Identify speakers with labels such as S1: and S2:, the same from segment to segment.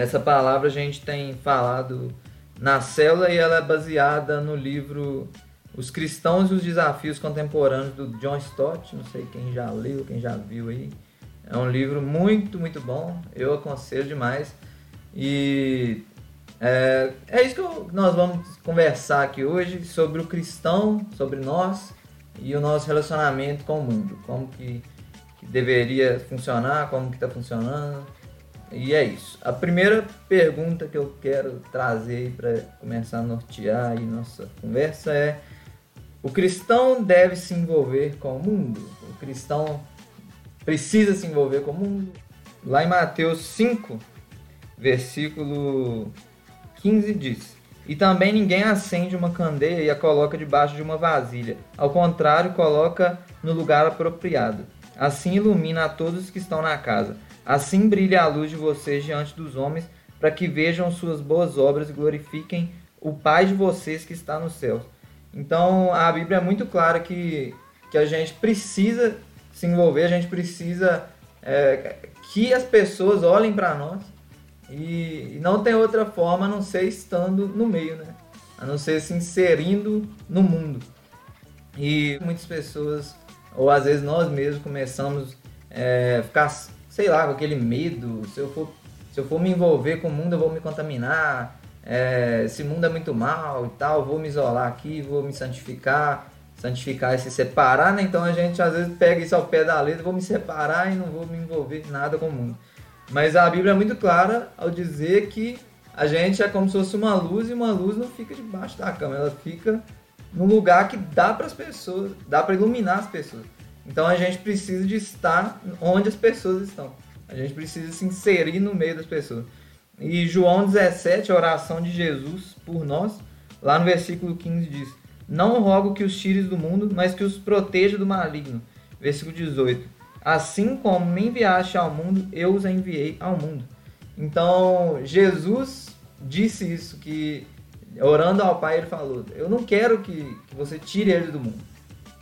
S1: Essa palavra a gente tem falado na célula e ela é baseada no livro Os Cristãos e os Desafios Contemporâneos do John Stott. Não sei quem já leu, quem já viu aí. É um livro muito, muito bom. Eu aconselho demais. E é, é isso que nós vamos conversar aqui hoje sobre o cristão, sobre nós e o nosso relacionamento com o mundo. Como que, que deveria funcionar, como que está funcionando. E é isso. A primeira pergunta que eu quero trazer para começar a nortear aí nossa conversa é: o cristão deve se envolver com o mundo? O cristão precisa se envolver com o mundo? Lá em Mateus 5, versículo 15 diz: E também ninguém acende uma candeia e a coloca debaixo de uma vasilha. Ao contrário, coloca no lugar apropriado. Assim ilumina a todos que estão na casa. Assim brilha a luz de vocês diante dos homens, para que vejam suas boas obras e glorifiquem o Pai de vocês que está no céu. Então a Bíblia é muito clara que, que a gente precisa se envolver, a gente precisa é, que as pessoas olhem para nós e, e, não tem outra forma a não ser estando no meio, né? A não ser se inserindo no mundo. E muitas pessoas, ou às vezes nós mesmos, começamos a é, ficar, sei lá, com aquele medo. Se eu for, se eu for me envolver com o mundo, eu vou me contaminar. É, esse mundo é muito mal e tal, vou me isolar aqui, vou me santificar. Santificar é se separar, né? Então a gente às vezes pega isso ao pé da letra, vou me separar e não vou me envolver nada com o mundo. Mas a Bíblia é muito clara ao dizer que a gente é como se fosse uma luz e uma luz não fica debaixo da cama, ela fica num lugar que dá para as pessoas, dá para iluminar as pessoas. Então a gente precisa de estar onde as pessoas estão. A gente precisa se inserir no meio das pessoas. E João 17, a oração de Jesus por nós, lá no versículo 15 diz: Não rogo que os tires do mundo, mas que os proteja do maligno. Versículo 18 Assim como me enviaste ao mundo, eu os enviei ao mundo. Então, Jesus disse isso, que orando ao Pai, ele falou: Eu não quero que, que você tire ele do mundo.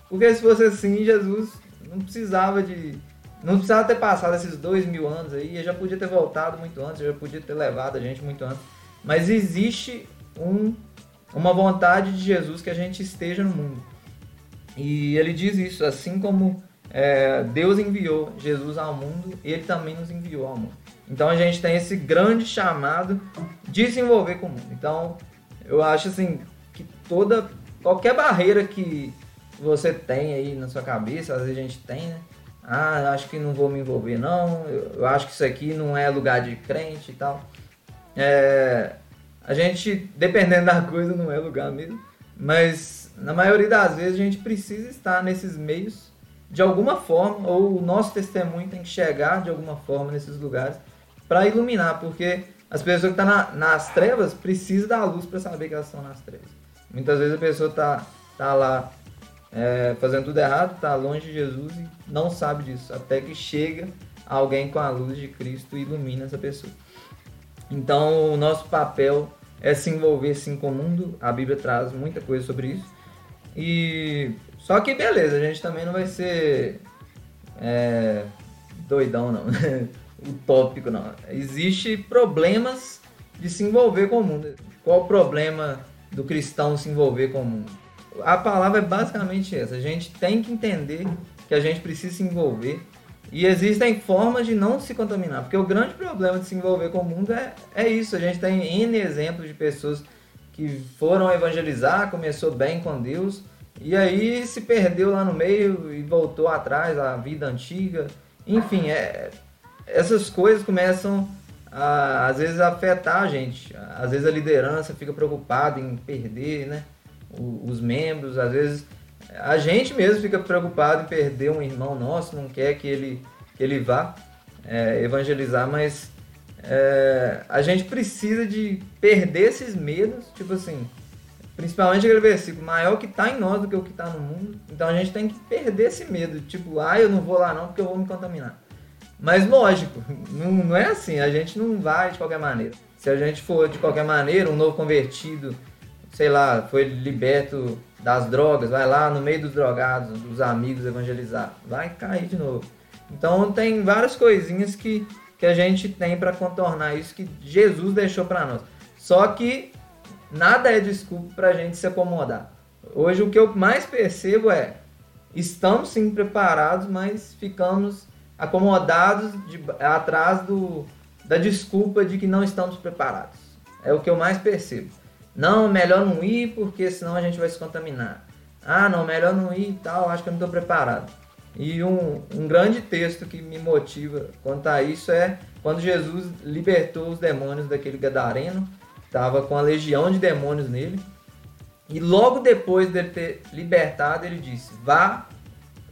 S1: Porque se fosse assim, Jesus não precisava de. Não precisava ter passado esses dois mil anos aí, ele já podia ter voltado muito antes, já podia ter levado a gente muito antes. Mas existe um, uma vontade de Jesus que a gente esteja no mundo. E ele diz isso, assim como é, Deus enviou Jesus ao mundo, ele também nos enviou ao mundo. Então a gente tem esse grande chamado de se envolver com o mundo. Então eu acho assim que toda qualquer barreira que você tem aí na sua cabeça, às vezes a gente tem, né? Ah, acho que não vou me envolver não, eu acho que isso aqui não é lugar de crente e tal. É, a gente, dependendo da coisa, não é lugar mesmo. Mas na maioria das vezes a gente precisa estar nesses meios de alguma forma, ou o nosso testemunho tem que chegar de alguma forma nesses lugares para iluminar, porque as pessoas que estão tá na, nas trevas precisam da luz para saber que elas estão nas trevas. Muitas vezes a pessoa está tá lá é, fazendo tudo errado, está longe de Jesus e não sabe disso, até que chega alguém com a luz de Cristo e ilumina essa pessoa. Então, o nosso papel é se envolver sim com o mundo, a Bíblia traz muita coisa sobre isso. E só que beleza, a gente também não vai ser é, doidão não, utópico não. Existe problemas de se envolver com o mundo. Qual o problema do cristão se envolver com o mundo? A palavra é basicamente essa. A gente tem que entender que a gente precisa se envolver e existem formas de não se contaminar, porque o grande problema de se envolver com o mundo é, é isso. A gente tem N exemplos de pessoas que foram evangelizar, começou bem com Deus, e aí se perdeu lá no meio e voltou atrás à vida antiga. Enfim, é, essas coisas começam a, às vezes a afetar a gente. Às vezes a liderança fica preocupada em perder né, os membros, às vezes a gente mesmo fica preocupado em perder um irmão nosso, não quer que ele, que ele vá é, evangelizar, mas é, a gente precisa de perder esses medos, tipo assim, Principalmente aquele versículo, maior que está em nós do que o que está no mundo. Então a gente tem que perder esse medo, tipo, ah, eu não vou lá não porque eu vou me contaminar. Mas lógico, não, não é assim, a gente não vai de qualquer maneira. Se a gente for de qualquer maneira, um novo convertido, sei lá, foi liberto das drogas, vai lá no meio dos drogados, dos amigos evangelizar, vai cair de novo. Então tem várias coisinhas que, que a gente tem para contornar isso que Jesus deixou para nós. Só que nada é desculpa para a gente se acomodar. Hoje o que eu mais percebo é estamos sim preparados, mas ficamos acomodados de, atrás do, da desculpa de que não estamos preparados. É o que eu mais percebo. Não, melhor não ir porque senão a gente vai se contaminar. Ah, não, melhor não ir e tal, acho que eu não estou preparado. E um, um grande texto que me motiva quanto a isso é quando Jesus libertou os demônios daquele gadareno, estava com a legião de demônios nele, e logo depois dele ter libertado, ele disse: vá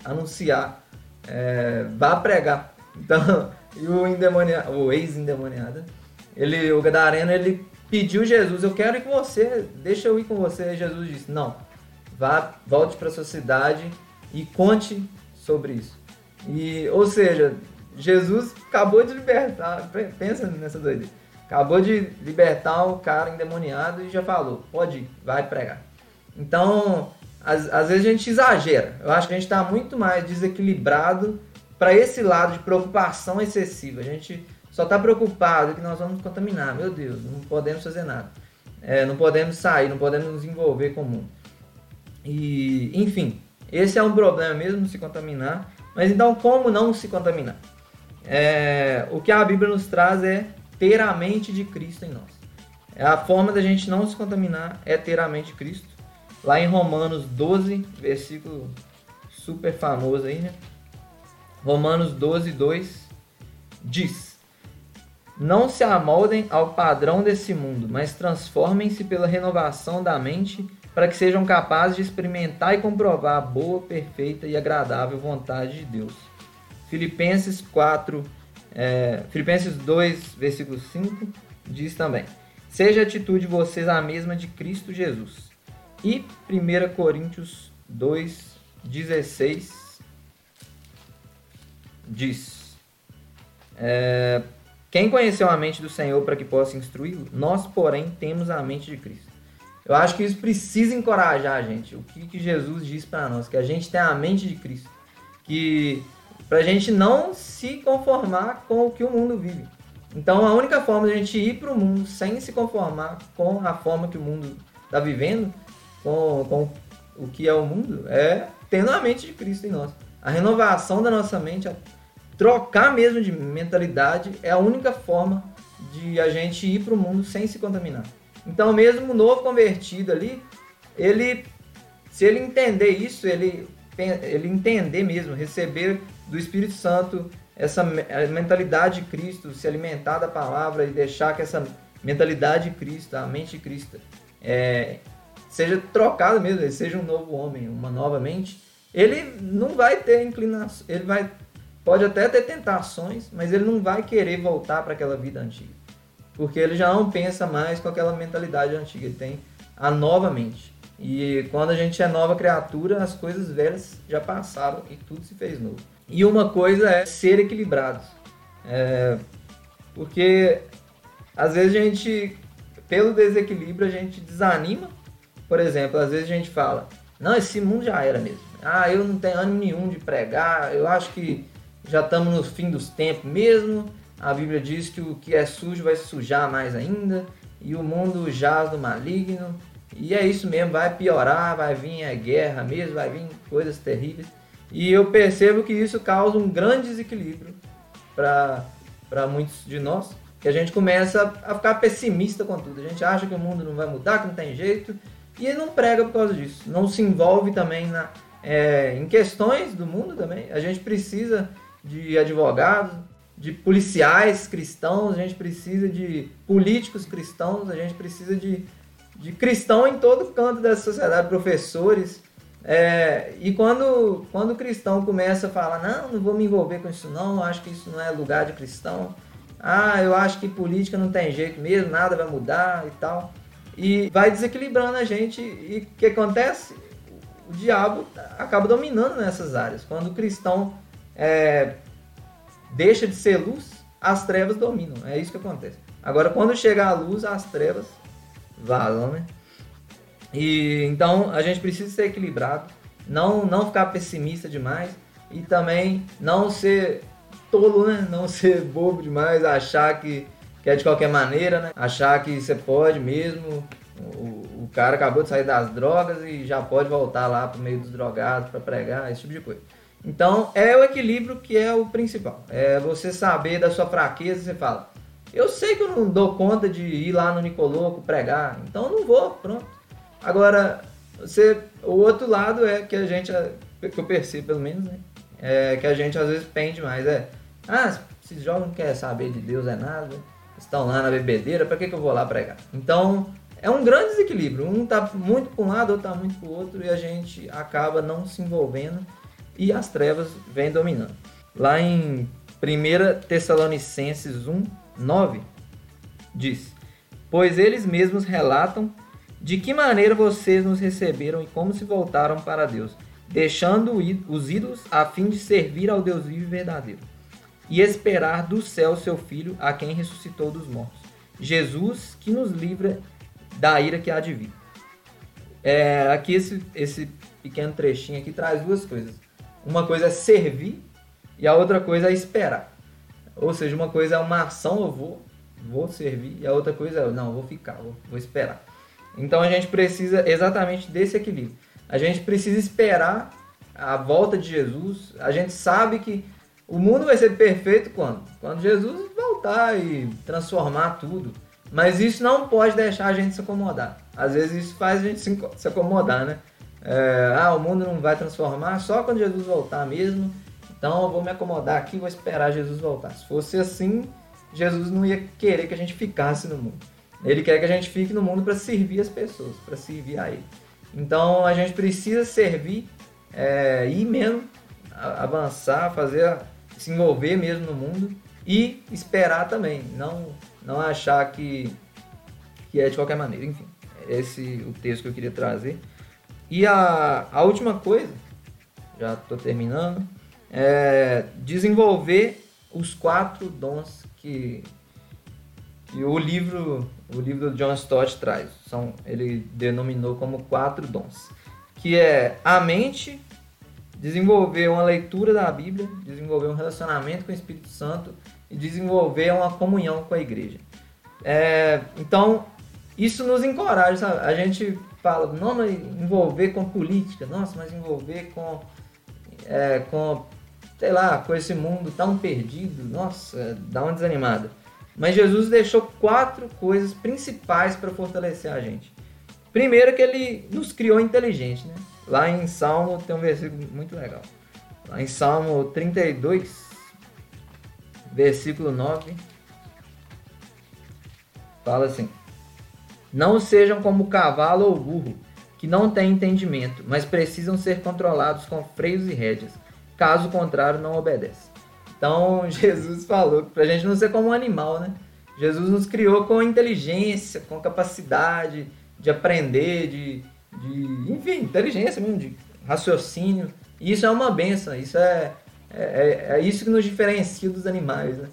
S1: anunciar, é, vá pregar. Então, e o, o ex-endemoniado, ele, o gadareno, ele pediu Jesus: eu quero ir com você, deixa eu ir com você. Jesus disse: não, vá, volte para sua cidade e conte sobre isso. E, ou seja, Jesus acabou de libertar, pensa nessa doideira. Acabou de libertar o cara endemoniado e já falou, pode ir, vai pregar. Então, às, às vezes a gente exagera. Eu acho que a gente está muito mais desequilibrado para esse lado de preocupação excessiva. A gente só está preocupado que nós vamos contaminar. Meu Deus, não podemos fazer nada. É, não podemos sair, não podemos nos envolver com o mundo. E, enfim, esse é um problema mesmo se contaminar. Mas então, como não se contaminar? É, o que a Bíblia nos traz é ter a mente de Cristo em nós. É a forma da gente não se contaminar é ter a mente de Cristo. Lá em Romanos 12, versículo super famoso aí, né? Romanos 12, 2 diz: Não se amoldem ao padrão desse mundo, mas transformem-se pela renovação da mente para que sejam capazes de experimentar e comprovar a boa, perfeita e agradável vontade de Deus. Filipenses 4, é, Filipenses 2, versículo 5, diz também: Seja a atitude de vocês a mesma de Cristo Jesus. E 1 Coríntios 2, 16 diz: é, Quem conheceu a mente do Senhor para que possa instruí-lo? Nós, porém, temos a mente de Cristo. Eu acho que isso precisa encorajar a gente. O que, que Jesus diz para nós? Que a gente tem a mente de Cristo. Que para a gente não se conformar com o que o mundo vive. Então a única forma de a gente ir para o mundo sem se conformar com a forma que o mundo está vivendo, com, com o que é o mundo, é tendo a mente de Cristo em nós. A renovação da nossa mente, trocar mesmo de mentalidade, é a única forma de a gente ir para o mundo sem se contaminar. Então, mesmo o novo convertido ali, ele, se ele entender isso, ele, ele entender mesmo, receber do Espírito Santo essa mentalidade de Cristo, se alimentar da palavra e deixar que essa mentalidade de Cristo, a mente de Cristo, é, seja trocada mesmo, seja um novo homem, uma nova mente, ele não vai ter inclinação, ele vai pode até ter tentações, mas ele não vai querer voltar para aquela vida antiga porque ele já não pensa mais com aquela mentalidade antiga, ele tem a nova mente. E quando a gente é nova criatura, as coisas velhas já passaram e tudo se fez novo. E uma coisa é ser equilibrados. É, porque às vezes a gente, pelo desequilíbrio, a gente desanima. Por exemplo, às vezes a gente fala, não, esse mundo já era mesmo. Ah, eu não tenho ânimo nenhum de pregar, eu acho que já estamos no fim dos tempos mesmo. A Bíblia diz que o que é sujo vai sujar mais ainda, e o mundo jaz do maligno, e é isso mesmo, vai piorar, vai vir a guerra mesmo, vai vir coisas terríveis. E eu percebo que isso causa um grande desequilíbrio para muitos de nós, que a gente começa a ficar pessimista com tudo. A gente acha que o mundo não vai mudar, que não tem jeito, e não prega por causa disso. Não se envolve também na, é, em questões do mundo também. A gente precisa de advogados, de policiais cristãos, a gente precisa de políticos cristãos, a gente precisa de, de cristão em todo canto da sociedade, professores. É, e quando, quando o cristão começa a falar, não, não vou me envolver com isso não, acho que isso não é lugar de cristão, ah, eu acho que política não tem jeito mesmo, nada vai mudar e tal. E vai desequilibrando a gente. E o que acontece? O diabo acaba dominando nessas áreas. Quando o cristão é, deixa de ser luz, as trevas dominam. É isso que acontece. Agora, quando chega a luz, as trevas vazam, né? E então a gente precisa ser equilibrado, não não ficar pessimista demais e também não ser tolo, né? Não ser bobo demais, achar que, que é de qualquer maneira, né? Achar que você pode mesmo. O, o cara acabou de sair das drogas e já pode voltar lá pro meio dos drogados para pregar, esse tipo de coisa. Então, é o equilíbrio que é o principal. É você saber da sua fraqueza, você fala, eu sei que eu não dou conta de ir lá no Nicoloco pregar, então eu não vou, pronto. Agora, você, o outro lado é que a gente, que eu percebo pelo menos, né? É que a gente às vezes pende mais, é, ah, esses jovens não querem saber de Deus é nada, estão lá na bebedeira, para que, que eu vou lá pregar? Então, é um grande desequilíbrio. Um tá muito para um lado, outro tá muito para o outro, e a gente acaba não se envolvendo e as trevas vêm dominando. Lá em 1 Tessalonicenses 1, 9, diz: Pois eles mesmos relatam de que maneira vocês nos receberam e como se voltaram para Deus, deixando os ídolos a fim de servir ao Deus vivo e verdadeiro, e esperar do céu seu Filho, a quem ressuscitou dos mortos, Jesus, que nos livra da ira que há de vir. É, aqui esse, esse pequeno trechinho aqui traz duas coisas. Uma coisa é servir e a outra coisa é esperar. Ou seja, uma coisa é uma ação, eu vou, vou servir, e a outra coisa é, não, vou ficar, vou, vou esperar. Então a gente precisa exatamente desse equilíbrio. A gente precisa esperar a volta de Jesus. A gente sabe que o mundo vai ser perfeito quando? Quando Jesus voltar e transformar tudo. Mas isso não pode deixar a gente se acomodar. Às vezes isso faz a gente se acomodar, né? É, ah, o mundo não vai transformar só quando Jesus voltar mesmo. Então eu vou me acomodar aqui, vou esperar Jesus voltar. Se fosse assim, Jesus não ia querer que a gente ficasse no mundo. Ele quer que a gente fique no mundo para servir as pessoas, para servir a Ele. Então a gente precisa servir é, mesmo avançar, fazer, se envolver mesmo no mundo e esperar também, não, não achar que, que é de qualquer maneira. Enfim, esse é o texto que eu queria trazer. E a, a última coisa, já estou terminando, é desenvolver os quatro dons que e o livro, o livro do John Stott traz, são, ele denominou como quatro dons, que é a mente, desenvolver uma leitura da Bíblia, desenvolver um relacionamento com o Espírito Santo e desenvolver uma comunhão com a igreja. É, então, isso nos encoraja, sabe? A gente fala, não envolver com política, nossa, mas envolver com, é, com, sei lá, com esse mundo tão perdido, nossa, dá uma desanimada. Mas Jesus deixou quatro coisas principais para fortalecer a gente. Primeiro que ele nos criou inteligente, né? Lá em Salmo tem um versículo muito legal. Lá em Salmo 32, versículo 9, fala assim: Não sejam como cavalo ou burro, que não têm entendimento, mas precisam ser controlados com freios e rédeas. Caso contrário, não obedecem. Então Jesus falou para a gente não ser como um animal, né? Jesus nos criou com inteligência, com capacidade de aprender, de, de enfim, inteligência mesmo, de raciocínio. E isso é uma benção, isso é, é, é, é isso que nos diferencia dos animais, né?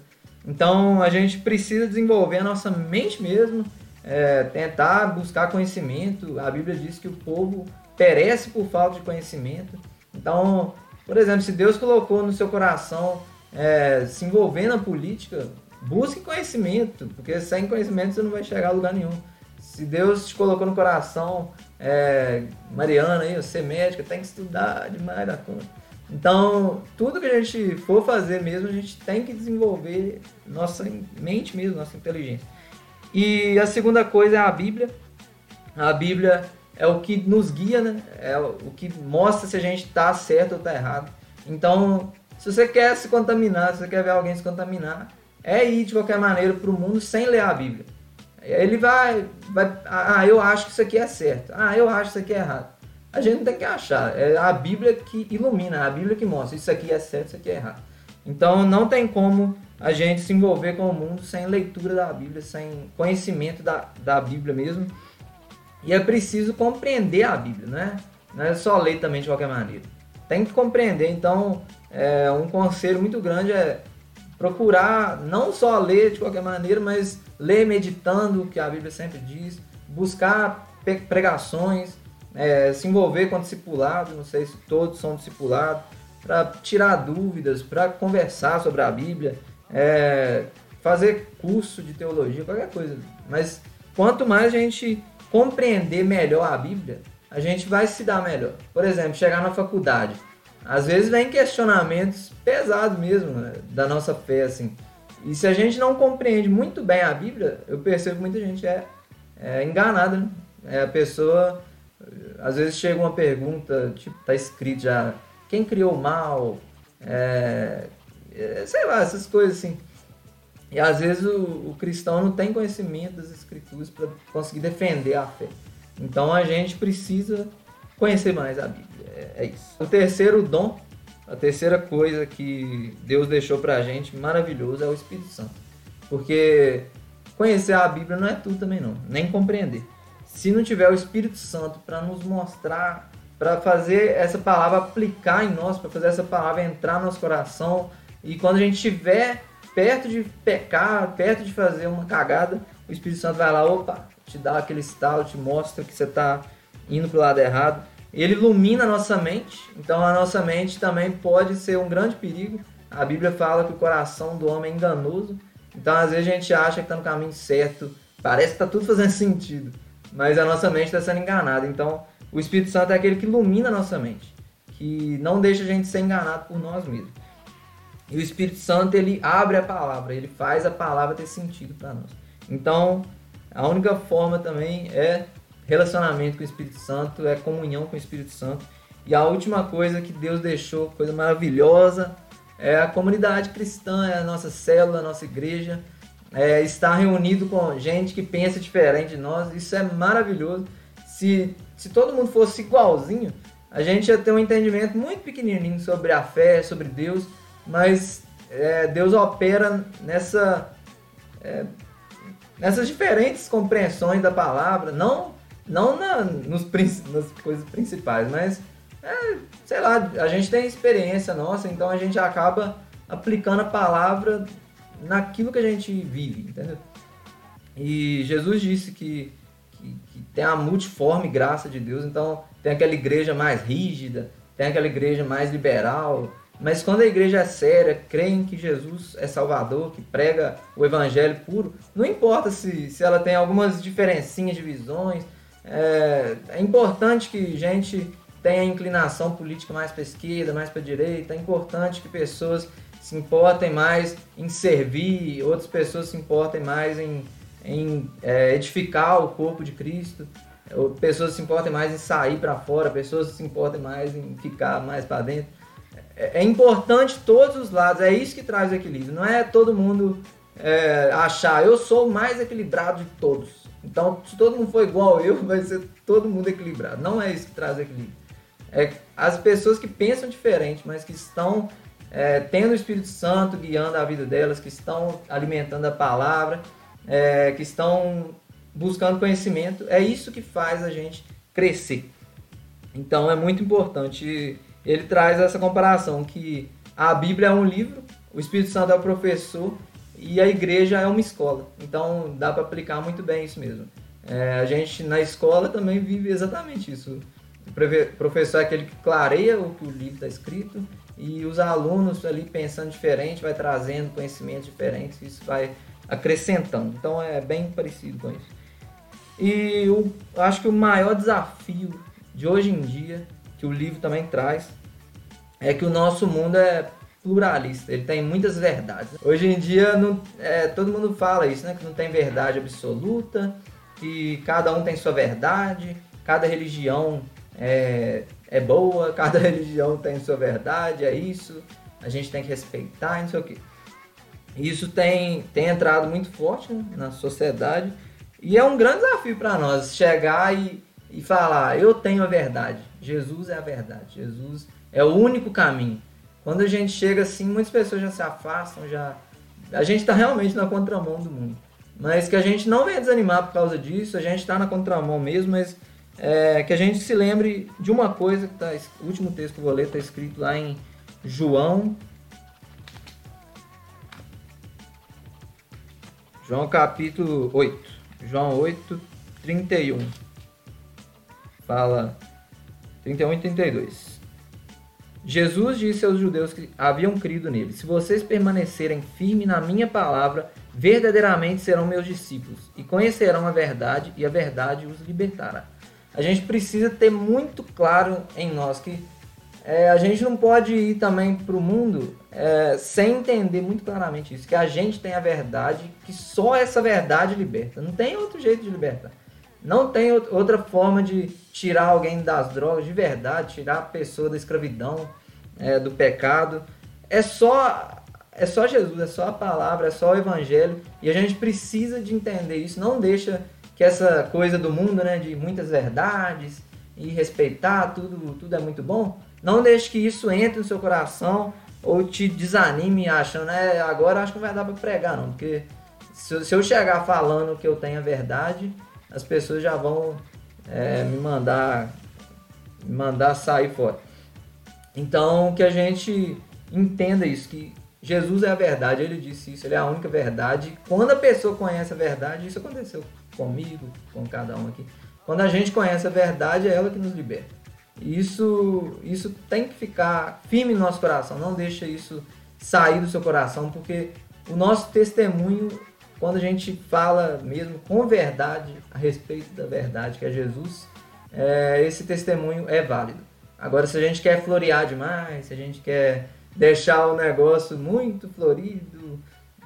S1: Então a gente precisa desenvolver a nossa mente mesmo, é, tentar buscar conhecimento. A Bíblia diz que o povo perece por falta de conhecimento. Então, por exemplo, se Deus colocou no seu coração é, se envolver na política, busque conhecimento, porque sem conhecimento você não vai chegar a lugar nenhum. Se Deus te colocou no coração, é, Mariana, aí, é médica, tem que estudar demais da conta. Então, tudo que a gente for fazer mesmo, a gente tem que desenvolver nossa mente mesmo, nossa inteligência. E a segunda coisa é a Bíblia. A Bíblia é o que nos guia, né? É o que mostra se a gente está certo ou está errado. Então, se você quer se contaminar, se você quer ver alguém se contaminar, é ir de qualquer maneira para o mundo sem ler a Bíblia. Ele vai, vai, ah, eu acho que isso aqui é certo. Ah, eu acho que isso aqui é errado. A gente não tem que achar. É a Bíblia que ilumina, a Bíblia que mostra. Isso aqui é certo, isso aqui é errado. Então não tem como a gente se envolver com o mundo sem leitura da Bíblia, sem conhecimento da, da Bíblia mesmo. E é preciso compreender a Bíblia, né? Não é só ler também de qualquer maneira tem que compreender. Então, é, um conselho muito grande é procurar não só ler de qualquer maneira, mas ler meditando, o que a Bíblia sempre diz, buscar pregações, é, se envolver com discipulado, não sei se todos são discipulados, para tirar dúvidas, para conversar sobre a Bíblia, é, fazer curso de teologia, qualquer coisa. Mas quanto mais a gente compreender melhor a Bíblia, a gente vai se dar melhor. Por exemplo, chegar na faculdade. Às vezes vem questionamentos pesados mesmo né, da nossa fé, assim. E se a gente não compreende muito bem a Bíblia, eu percebo que muita gente é, é enganada, né? É, a pessoa, às vezes chega uma pergunta, tipo, tá escrito já, quem criou o mal? É, é, sei lá, essas coisas assim. E às vezes o, o cristão não tem conhecimento das escrituras para conseguir defender a fé. Então a gente precisa conhecer mais a Bíblia. É, é isso. O terceiro dom, a terceira coisa que Deus deixou para a gente maravilhoso é o Espírito Santo. Porque conhecer a Bíblia não é tudo também não, nem compreender. Se não tiver o Espírito Santo para nos mostrar, para fazer essa palavra aplicar em nós, para fazer essa palavra entrar no nosso coração, e quando a gente estiver perto de pecar, perto de fazer uma cagada, o Espírito Santo vai lá, opa, te dá aquele estalo, te mostra que você está indo para o lado errado. Ele ilumina a nossa mente, então a nossa mente também pode ser um grande perigo. A Bíblia fala que o coração do homem é enganoso, então às vezes a gente acha que está no caminho certo, parece que está tudo fazendo sentido, mas a nossa mente está sendo enganada. Então o Espírito Santo é aquele que ilumina a nossa mente, que não deixa a gente ser enganado por nós mesmos. E o Espírito Santo ele abre a palavra, ele faz a palavra ter sentido para nós. Então, a única forma também é relacionamento com o Espírito Santo, é comunhão com o Espírito Santo. E a última coisa que Deus deixou, coisa maravilhosa, é a comunidade cristã, é a nossa célula, a nossa igreja, é estar reunido com gente que pensa diferente de nós. Isso é maravilhoso. Se, se todo mundo fosse igualzinho, a gente ia ter um entendimento muito pequenininho sobre a fé, sobre Deus mas é, Deus opera nessa, é, nessas diferentes compreensões da palavra, não, não na, nos, nas coisas principais, mas é, sei lá, a gente tem experiência nossa, então a gente acaba aplicando a palavra naquilo que a gente vive, entendeu? E Jesus disse que, que, que, tem a multiforme graça de Deus, então tem aquela igreja mais rígida, tem aquela igreja mais liberal, mas quando a igreja é séria, crê em que Jesus é Salvador, que prega o evangelho puro, não importa se, se ela tem algumas diferencinhas de visões, é, é importante que gente tenha inclinação política mais para esquerda, mais para direita, é importante que pessoas se importem mais em servir, outras pessoas se importem mais em, em é, edificar o corpo de Cristo, pessoas se importem mais em sair para fora, pessoas se importem mais em ficar mais para dentro. É, é importante todos os lados, é isso que traz o equilíbrio. Não é todo mundo é, achar, eu sou o mais equilibrado de todos. Então, se todo mundo for igual eu, vai ser todo mundo equilibrado. Não é isso que traz o equilíbrio. É as pessoas que pensam diferente, mas que estão é, tendo o Espírito Santo guiando a vida delas, que estão alimentando a palavra, é, que estão buscando conhecimento, é isso que faz a gente crescer. Então é muito importante ele traz essa comparação que a Bíblia é um livro, o Espírito Santo é o professor e a igreja é uma escola. Então dá para aplicar muito bem isso mesmo. É, a gente na escola também vive exatamente isso. O professor é aquele que clareia o que o livro está escrito e os alunos ali pensando diferente, vai trazendo conhecimentos diferentes, isso vai acrescentando. Então é bem parecido com isso. E eu acho que o maior desafio de hoje em dia que o livro também traz, é que o nosso mundo é pluralista, ele tem muitas verdades. Hoje em dia não, é, todo mundo fala isso, né? Que não tem verdade absoluta, que cada um tem sua verdade, cada religião é, é boa, cada religião tem sua verdade, é isso, a gente tem que respeitar, não sei o quê. Isso tem, tem entrado muito forte né, na sociedade e é um grande desafio para nós chegar e e falar: Eu tenho a verdade. Jesus é a verdade. Jesus é o único caminho. Quando a gente chega assim, muitas pessoas já se afastam, já. A gente está realmente na contramão do mundo. Mas que a gente não venha desanimar por causa disso, a gente está na contramão mesmo, mas é, que a gente se lembre de uma coisa que tá, o último texto que eu vou ler está escrito lá em João. João capítulo 8. João 8, 31 fala 31 e 32. Jesus disse aos judeus que haviam crido nele: Se vocês permanecerem firmes na minha palavra, verdadeiramente serão meus discípulos e conhecerão a verdade, e a verdade os libertará. A gente precisa ter muito claro em nós que é, a gente não pode ir também para o mundo é, sem entender muito claramente isso, que a gente tem a verdade, que só essa verdade liberta. Não tem outro jeito de libertar. Não tem outra forma de tirar alguém das drogas de verdade, tirar a pessoa da escravidão, é, do pecado. É só é só Jesus, é só a palavra, é só o evangelho e a gente precisa de entender isso. Não deixa que essa coisa do mundo, né, de muitas verdades e respeitar tudo, tudo é muito bom. Não deixe que isso entre no seu coração ou te desanime achando, é, agora acho que não vai dar para pregar não, porque se, se eu chegar falando que eu tenho a verdade, as pessoas já vão é, me mandar me mandar sair fora. Então que a gente entenda isso, que Jesus é a verdade, ele disse isso, ele é a única verdade. Quando a pessoa conhece a verdade, isso aconteceu comigo, com cada um aqui. Quando a gente conhece a verdade, é ela que nos liberta. Isso, isso tem que ficar firme no nosso coração, não deixa isso sair do seu coração, porque o nosso testemunho quando a gente fala mesmo com verdade a respeito da verdade que é Jesus, é, esse testemunho é válido. Agora, se a gente quer florear demais, se a gente quer deixar o negócio muito florido,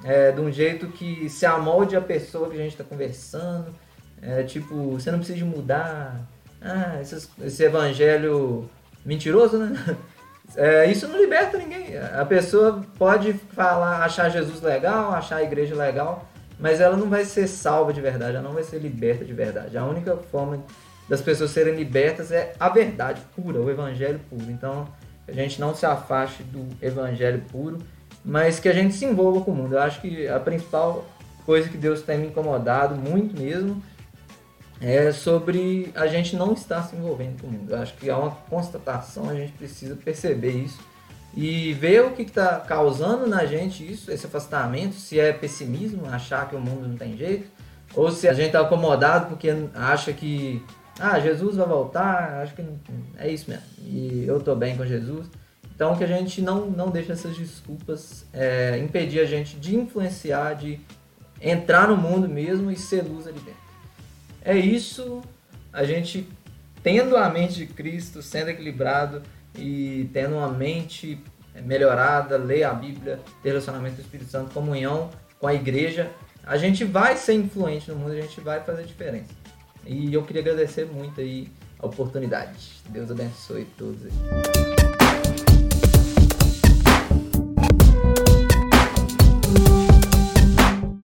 S1: é, de um jeito que se amolde a pessoa que a gente está conversando, é, tipo, você não precisa mudar, ah, esse evangelho mentiroso, né? É, isso não liberta ninguém. A pessoa pode falar, achar Jesus legal, achar a igreja legal, mas ela não vai ser salva de verdade, ela não vai ser liberta de verdade. A única forma das pessoas serem libertas é a verdade pura, o evangelho puro. Então, a gente não se afaste do evangelho puro, mas que a gente se envolva com o mundo. Eu acho que a principal coisa que Deus tem me incomodado muito mesmo é sobre a gente não estar se envolvendo com o mundo. Eu acho que é uma constatação, a gente precisa perceber isso e ver o que está causando na gente isso, esse afastamento, se é pessimismo, achar que o mundo não tem jeito, ou se a gente está acomodado porque acha que ah, Jesus vai voltar, acho que é isso mesmo, e eu estou bem com Jesus. Então que a gente não, não deixe essas desculpas é, impedir a gente de influenciar, de entrar no mundo mesmo e ser luz ali dentro. É isso, a gente tendo a mente de Cristo, sendo equilibrado, e tendo uma mente melhorada, ler a Bíblia, ter relacionamento com o Espírito Santo, comunhão com a igreja, a gente vai ser influente no mundo, a gente vai fazer diferença. E eu queria agradecer muito aí a oportunidade. Deus abençoe todos aí.